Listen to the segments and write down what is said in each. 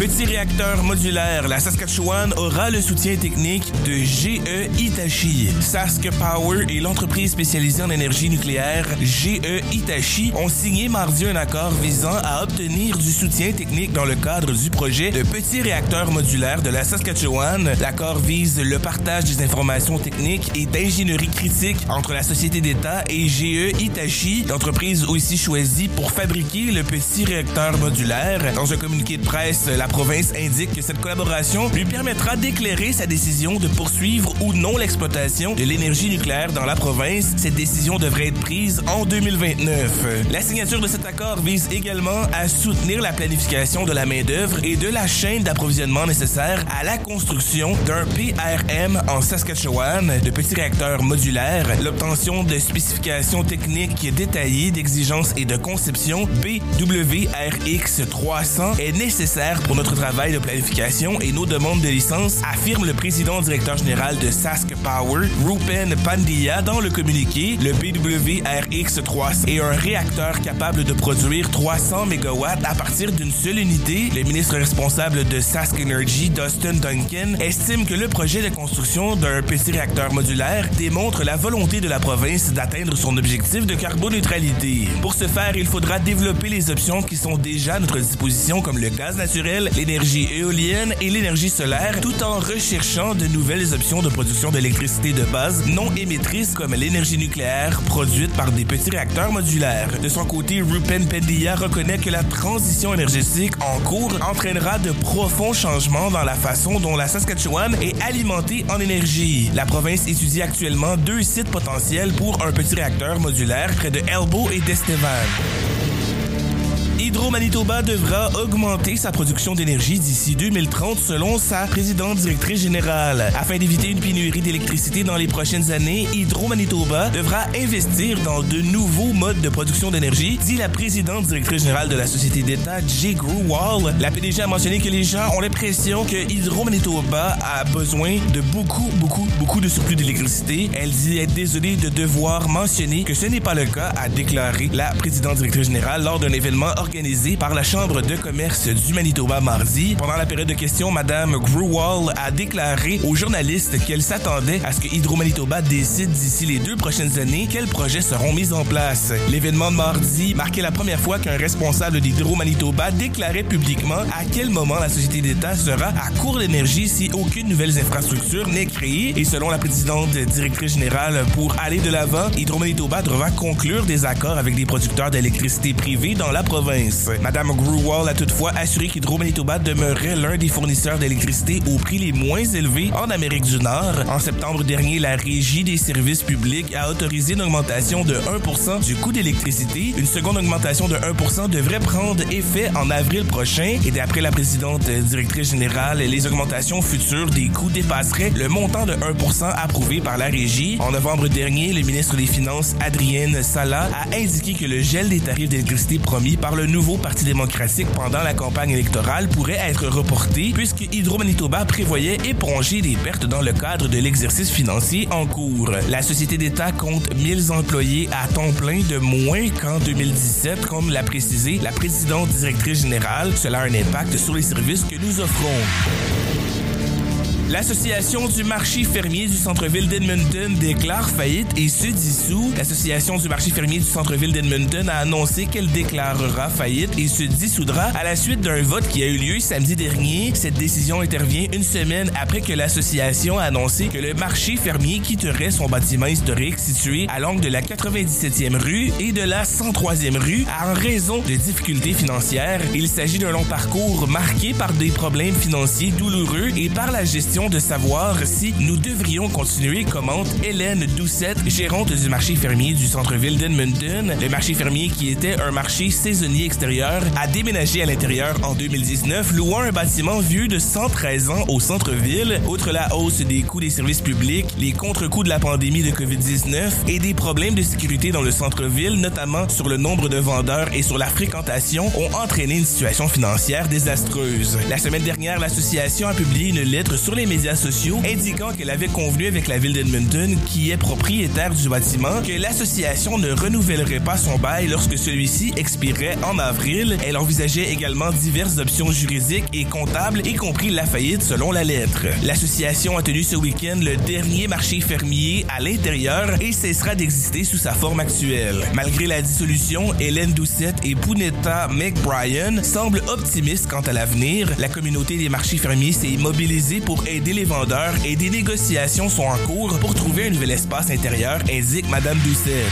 Petit réacteur modulaire, la Saskatchewan aura le soutien technique de GE Hitachi. Sask Power et l'entreprise spécialisée en énergie nucléaire GE Hitachi ont signé mardi un accord visant à obtenir du soutien technique dans le cadre du projet de petit réacteur modulaire de la Saskatchewan. L'accord vise le partage des informations techniques et d'ingénierie critique entre la société d'État et GE Hitachi, l'entreprise aussi choisie pour fabriquer le petit réacteur modulaire. Dans un communiqué de presse, la province indique que cette collaboration lui permettra d'éclairer sa décision de poursuivre ou non l'exploitation de l'énergie nucléaire dans la province. Cette décision devrait être prise en 2029. La signature de cet accord vise également à soutenir la planification de la main-d'œuvre et de la chaîne d'approvisionnement nécessaire à la construction d'un PRM en Saskatchewan, de petits réacteurs modulaires, l'obtention de spécifications techniques détaillées d'exigences et de conception BWRX 300 est nécessaire pour notre travail de planification et nos demandes de licence, affirme le président directeur général de Sask Power, Rupen Pandya, dans le communiqué. Le BWRX 300 est un réacteur capable de produire 300 MW à partir d'une seule unité. Le ministre responsable de Sask Energy, Dustin Duncan, estime que le projet de construction d'un petit réacteur modulaire démontre la volonté de la province d'atteindre son objectif de carboneutralité. Pour ce faire, il faudra développer les options qui sont déjà à notre disposition comme le gaz naturel, l'énergie éolienne et l'énergie solaire, tout en recherchant de nouvelles options de production d'électricité de base non émettrices comme l'énergie nucléaire produite par des petits réacteurs modulaires. De son côté, Rupen Pendia reconnaît que la transition énergétique en cours entraînera de profonds changements dans la façon dont la Saskatchewan est alimentée en énergie. La province étudie actuellement deux sites potentiels pour un petit réacteur modulaire près de Elbow et d'Estevan. Hydro-Manitoba devra augmenter sa production d'énergie d'ici 2030 selon sa présidente directrice générale. Afin d'éviter une pénurie d'électricité dans les prochaines années, Hydro-Manitoba devra investir dans de nouveaux modes de production d'énergie, dit la présidente directrice générale de la société d'État, Jay Grewal. La PDG a mentionné que les gens ont l'impression que Hydro-Manitoba a besoin de beaucoup, beaucoup, beaucoup de surplus d'électricité. Elle dit être désolée de devoir mentionner que ce n'est pas le cas, a déclaré la présidente directrice générale lors d'un événement organisé par la Chambre de commerce du Manitoba mardi. Pendant la période de questions, Madame Grewal a déclaré aux journalistes qu'elle s'attendait à ce que Hydro-Manitoba décide d'ici les deux prochaines années quels projets seront mis en place. L'événement de mardi marquait la première fois qu'un responsable d'Hydro-Manitoba déclarait publiquement à quel moment la société d'État sera à court d'énergie si aucune nouvelle infrastructure n'est créée. Et selon la présidente directrice générale, pour aller de l'avant, Hydro-Manitoba devra conclure des accords avec des producteurs d'électricité privés dans la province. Madame Grewal a toutefois assuré qu'Hydro-Manitoba demeurait l'un des fournisseurs d'électricité au prix les moins élevés en Amérique du Nord. En septembre dernier, la Régie des services publics a autorisé une augmentation de 1% du coût d'électricité. Une seconde augmentation de 1% devrait prendre effet en avril prochain. Et d'après la présidente directrice générale, les augmentations futures des coûts dépasseraient le montant de 1% approuvé par la Régie. En novembre dernier, le ministre des Finances, Adrienne Sala, a indiqué que le gel des tarifs d'électricité promis par le nouveau Parti démocratique pendant la campagne électorale pourrait être reporté puisque Hydro-Manitoba prévoyait éponger des pertes dans le cadre de l'exercice financier en cours. La société d'État compte 1000 employés à temps plein de moins qu'en 2017, comme l'a précisé la présidente directrice générale. Cela a un impact sur les services que nous offrons. L'Association du marché fermier du centre-ville d'Edmonton déclare faillite et se dissout. L'Association du marché fermier du centre-ville d'Edmonton a annoncé qu'elle déclarera faillite et se dissoudra à la suite d'un vote qui a eu lieu samedi dernier. Cette décision intervient une semaine après que l'association a annoncé que le marché fermier quitterait son bâtiment historique situé à l'angle de la 97e rue et de la 103e rue en raison de difficultés financières. Il s'agit d'un long parcours marqué par des problèmes financiers douloureux et par la gestion de savoir si nous devrions continuer, commente Hélène Doucette, gérante du marché fermier du centre-ville d'Edmonton. Le marché fermier, qui était un marché saisonnier extérieur, a déménagé à l'intérieur en 2019, louant un bâtiment vieux de 113 ans au centre-ville. Outre la hausse des coûts des services publics, les contre-coups de la pandémie de COVID-19 et des problèmes de sécurité dans le centre-ville, notamment sur le nombre de vendeurs et sur la fréquentation, ont entraîné une situation financière désastreuse. La semaine dernière, l'association a publié une lettre sur les médias sociaux indiquant qu'elle avait convenu avec la ville d'Edmonton, qui est propriétaire du bâtiment, que l'association ne renouvellerait pas son bail lorsque celui-ci expirait en avril. Elle envisageait également diverses options juridiques et comptables, y compris la faillite selon la lettre. L'association a tenu ce week-end le dernier marché fermier à l'intérieur et cessera d'exister sous sa forme actuelle. Malgré la dissolution, Hélène Doucette et Punetta McBrien semblent optimistes quant à l'avenir. La communauté des marchés fermiers s'est mobilisée pour aider les vendeurs et des négociations sont en cours pour trouver un nouvel espace intérieur, indique Madame Doucette.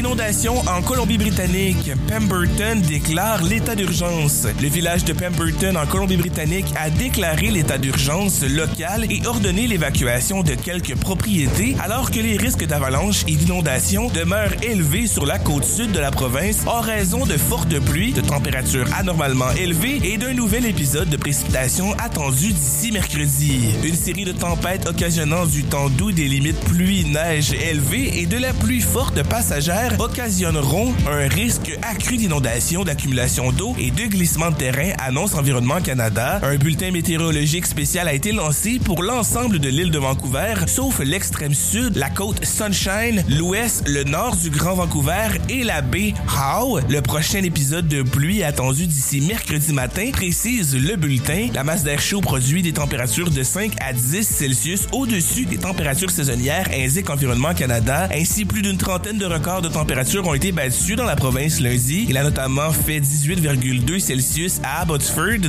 Inondation en Colombie-Britannique. Pemberton déclare l'état d'urgence. Le village de Pemberton en Colombie-Britannique a déclaré l'état d'urgence local et ordonné l'évacuation de quelques propriétés alors que les risques d'avalanche et d'inondation demeurent élevés sur la côte sud de la province en raison de fortes pluies, de températures anormalement élevées et d'un nouvel épisode de précipitations attendu d'ici mercredi. Une série de tempêtes occasionnant du temps doux des limites pluie-neige élevées et de la pluie forte passagère occasionneront un risque accru d'inondation, d'accumulation d'eau et de glissement de terrain, annonce Environnement Canada. Un bulletin météorologique spécial a été lancé pour l'ensemble de l'île de Vancouver, sauf l'extrême sud, la côte Sunshine, l'ouest, le nord du Grand Vancouver et la baie Howe. Le prochain épisode de pluie attendu d'ici mercredi matin, précise le bulletin. La masse d'air chaud produit des températures de 5 à 10 Celsius au-dessus des températures saisonnières, indique Environnement Canada. Ainsi, plus d'une trentaine de records de températures ont été battues dans la province lundi. Il a notamment fait 18,2 Celsius à Abbotsford,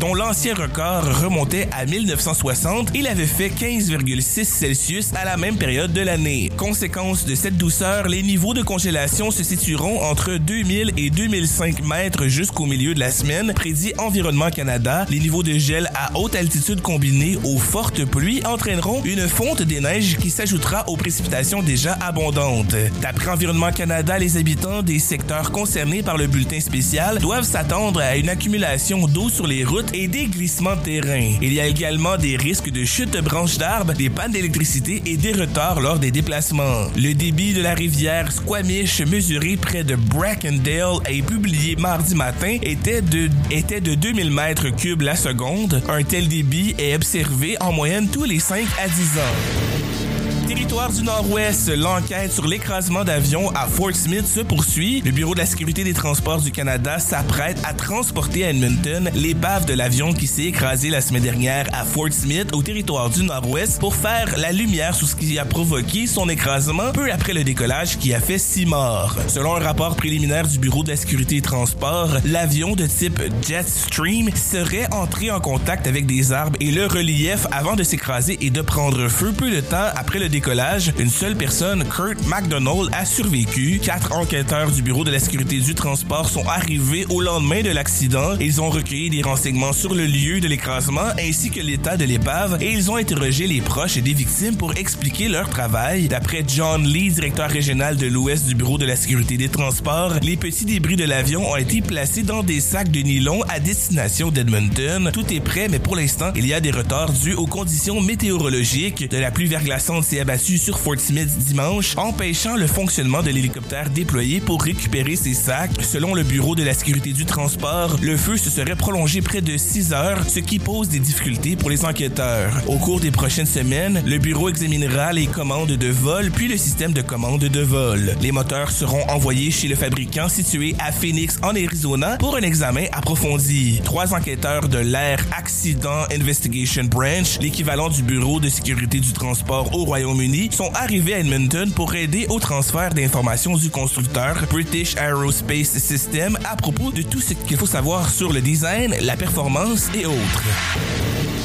dont l'ancien record remontait à 1960. Il avait fait 15,6 Celsius à la même période de l'année. Conséquence de cette douceur, les niveaux de congélation se situeront entre 2000 et 2005 mètres jusqu'au milieu de la semaine, prédit Environnement Canada. Les niveaux de gel à haute altitude combinés aux fortes pluies entraîneront une fonte des neiges qui s'ajoutera aux précipitations déjà abondantes. D'après Environnement Canada, les habitants des secteurs concernés par le bulletin spécial doivent s'attendre à une accumulation d'eau sur les routes et des glissements de terrain. Il y a également des risques de chute de branches d'arbres, des pannes d'électricité et des retards lors des déplacements. Le débit de la rivière Squamish mesuré près de Brackendale et publié mardi matin était de, était de 2000 mètres cubes la seconde. Un tel débit est observé en moyenne tous les 5 à 10 ans territoire du Nord-Ouest, l'enquête sur l'écrasement d'avions à Fort Smith se poursuit. Le Bureau de la sécurité des transports du Canada s'apprête à transporter à Edmonton l'épave de l'avion qui s'est écrasé la semaine dernière à Fort Smith, au territoire du Nord-Ouest, pour faire la lumière sur ce qui a provoqué son écrasement peu après le décollage qui a fait six morts. Selon un rapport préliminaire du Bureau de la sécurité des transports, l'avion de type Jetstream serait entré en contact avec des arbres et le relief avant de s'écraser et de prendre feu peu de temps après le décollage une seule personne, Kurt McDonald, a survécu. Quatre enquêteurs du Bureau de la sécurité du transport sont arrivés au lendemain de l'accident. Ils ont recueilli des renseignements sur le lieu de l'écrasement ainsi que l'état de l'épave et ils ont interrogé les proches des victimes pour expliquer leur travail. D'après John Lee, directeur régional de l'Ouest du Bureau de la sécurité des transports, les petits débris de l'avion ont été placés dans des sacs de nylon à destination d'Edmonton. Tout est prêt, mais pour l'instant, il y a des retards dus aux conditions météorologiques. De la pluie verglaçante sur Fort Smith dimanche, empêchant le fonctionnement de l'hélicoptère déployé pour récupérer ses sacs. Selon le Bureau de la sécurité du transport, le feu se serait prolongé près de 6 heures, ce qui pose des difficultés pour les enquêteurs. Au cours des prochaines semaines, le bureau examinera les commandes de vol puis le système de commande de vol. Les moteurs seront envoyés chez le fabricant situé à Phoenix en Arizona pour un examen approfondi. Trois enquêteurs de l'Air Accident Investigation Branch, l'équivalent du Bureau de sécurité du transport au Royaume-Uni, sont arrivés à Edmonton pour aider au transfert d'informations du constructeur British Aerospace System à propos de tout ce qu'il faut savoir sur le design, la performance et autres.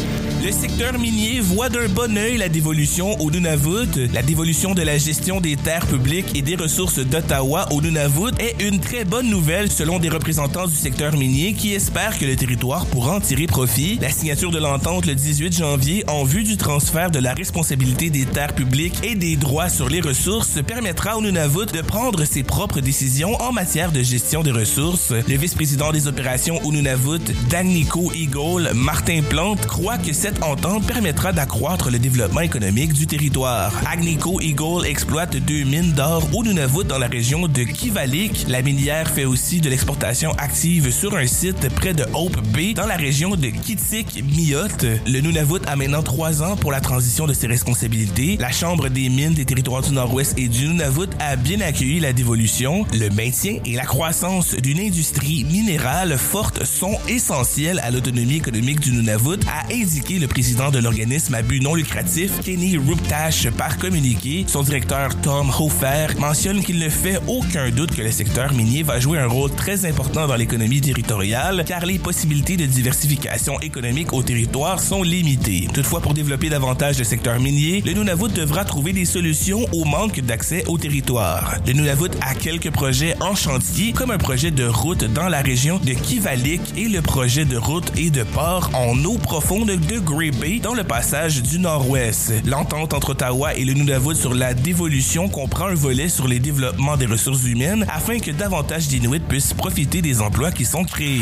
Le secteur minier voit d'un bon œil la dévolution au Nunavut. La dévolution de la gestion des terres publiques et des ressources d'Ottawa au Nunavut est une très bonne nouvelle selon des représentants du secteur minier qui espèrent que le territoire pourra en tirer profit. La signature de l'entente le 18 janvier en vue du transfert de la responsabilité des terres publiques et des droits sur les ressources permettra au Nunavut de prendre ses propres décisions en matière de gestion des ressources. Le vice-président des opérations au Nunavut, Danico Eagle, Martin Plante, croit que cette cette entente permettra d'accroître le développement économique du territoire. Agnico Eagle exploite deux mines d'or au Nunavut dans la région de Kivalik. La minière fait aussi de l'exportation active sur un site près de Hope Bay dans la région de Kitik-Miyot. Le Nunavut a maintenant trois ans pour la transition de ses responsabilités. La Chambre des mines des territoires du Nord-Ouest et du Nunavut a bien accueilli la dévolution. Le maintien et la croissance d'une industrie minérale forte sont essentiels à l'autonomie économique du Nunavut, a indiqué le président de l'organisme à but non lucratif, Kenny Ruptash, par communiqué. Son directeur Tom Hofer mentionne qu'il ne fait aucun doute que le secteur minier va jouer un rôle très important dans l'économie territoriale, car les possibilités de diversification économique au territoire sont limitées. Toutefois, pour développer davantage le secteur minier, le Nunavut devra trouver des solutions au manque d'accès au territoire. Le Nunavut a quelques projets en chantier, comme un projet de route dans la région de Kivalik et le projet de route et de port en eau profonde de Grey Bay dans le passage du Nord-Ouest. L'entente entre Ottawa et le Nunavut sur la dévolution comprend un volet sur les développements des ressources humaines afin que davantage d'Inuits puissent profiter des emplois qui sont créés.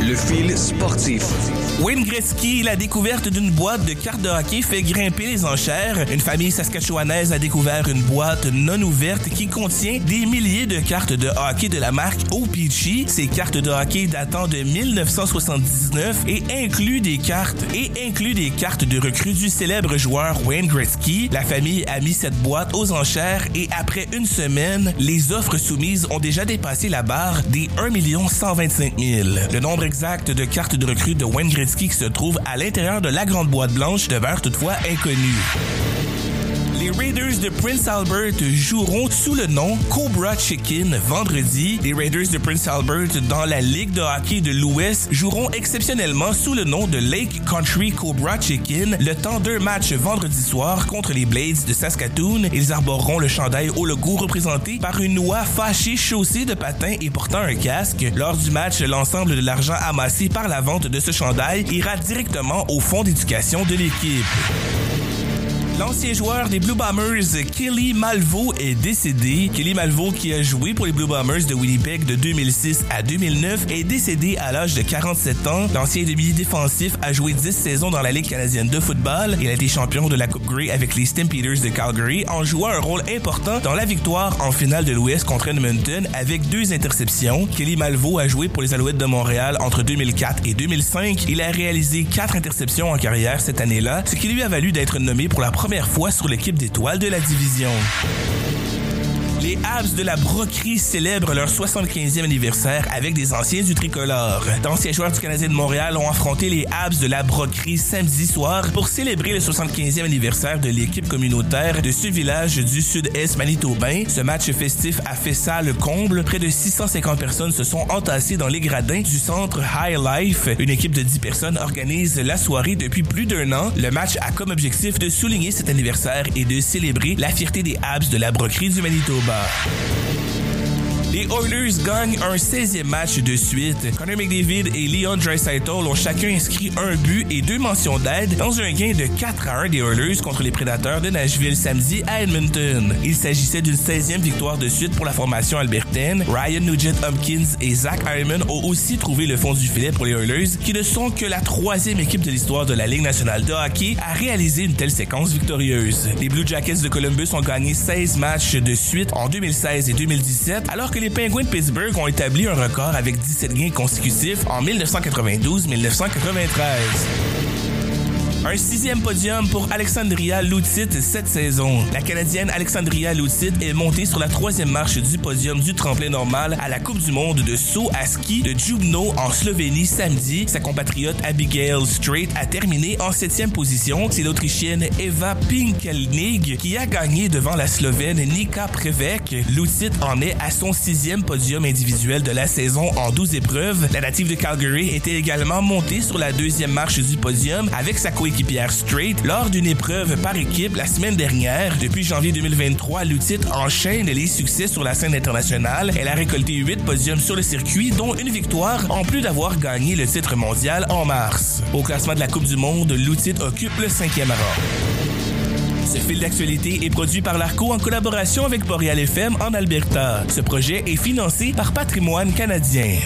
Le fil sportif. Wayne Gretzky, la découverte d'une boîte de cartes de hockey fait grimper les enchères. Une famille saskatchewanaise a découvert une boîte non ouverte qui contient des milliers de cartes de hockey de la marque OPG. Ces cartes de hockey datant de 1979 et incluent des cartes et incluent des cartes de recrues du célèbre joueur Wayne Gretzky. La famille a mis cette boîte aux enchères et après une semaine, les offres soumises ont déjà dépassé la barre des 1 125 000. Le nombre exact de cartes de recrues de Wayne Gretzky qui se trouve à l'intérieur de la grande boîte blanche demeure toutefois inconnu. Les Raiders de Prince Albert joueront sous le nom Cobra Chicken vendredi. Les Raiders de Prince Albert dans la Ligue de hockey de l'Ouest joueront exceptionnellement sous le nom de Lake Country Cobra Chicken le temps d'un match vendredi soir contre les Blades de Saskatoon. Ils arboreront le chandail au logo représenté par une oie fâchée chaussée de patins et portant un casque. Lors du match, l'ensemble de l'argent amassé par la vente de ce chandail ira directement au fonds d'éducation de l'équipe. L'ancien joueur des Blue Bombers, Kelly Malvo, est décédé. Kelly Malvo, qui a joué pour les Blue Bombers de Winnipeg de 2006 à 2009, est décédé à l'âge de 47 ans. L'ancien demi défensif a joué 10 saisons dans la Ligue canadienne de football. Il a été champion de la Coupe Grey avec les Stampeders de Calgary en jouant un rôle important dans la victoire en finale de l'Ouest contre Edmonton avec deux interceptions. Kelly Malvo a joué pour les Alouettes de Montréal entre 2004 et 2005. Il a réalisé quatre interceptions en carrière cette année-là, ce qui lui a valu d'être nommé pour la première fois sur l'équipe d'étoiles de la division. Les Habs de la Broquerie célèbrent leur 75e anniversaire avec des anciens du tricolore. D'anciens joueurs du Canadien de Montréal ont affronté les Habs de la Broquerie samedi soir pour célébrer le 75e anniversaire de l'équipe communautaire de ce village du sud-est manitobain. Ce match festif a fait salle comble. Près de 650 personnes se sont entassées dans les gradins du centre High Life. Une équipe de 10 personnes organise la soirée depuis plus d'un an. Le match a comme objectif de souligner cet anniversaire et de célébrer la fierté des Habs de la Broquerie du Manitoba. Paraíba. Les Oilers gagnent un 16e match de suite. Connor McDavid et Leon Draisaitl ont chacun inscrit un but et deux mentions d'aide dans un gain de 4 à 1 des Oilers contre les Prédateurs de Nashville samedi à Edmonton. Il s'agissait d'une 16e victoire de suite pour la formation albertaine. Ryan Nugent-Hopkins et Zach Hyman ont aussi trouvé le fond du filet pour les Oilers, qui ne sont que la troisième équipe de l'histoire de la Ligue nationale de hockey à réaliser une telle séquence victorieuse. Les Blue Jackets de Columbus ont gagné 16 matchs de suite en 2016 et 2017, alors que les Penguins de Pittsburgh ont établi un record avec 17 gains consécutifs en 1992-1993. Un sixième podium pour Alexandria Loutit cette saison. La Canadienne Alexandria Loutit est montée sur la troisième marche du podium du tremplin normal à la Coupe du monde de saut à ski de Dubno en Slovénie samedi. Sa compatriote Abigail Strait a terminé en septième position. C'est l'Autrichienne Eva Pinkelnig qui a gagné devant la Slovène Nika Prevek. Loutit en est à son sixième podium individuel de la saison en 12 épreuves. La native de Calgary était également montée sur la deuxième marche du podium avec sa coéquipière équipière Straight lors d'une épreuve par équipe la semaine dernière. Depuis janvier 2023, Lutit enchaîne les succès sur la scène internationale. Elle a récolté 8 podiums sur le circuit, dont une victoire, en plus d'avoir gagné le titre mondial en mars. Au classement de la Coupe du Monde, Lutit occupe le cinquième rang. Ce fil d'actualité est produit par l'ARCO en collaboration avec Boreal FM en Alberta. Ce projet est financé par Patrimoine canadien.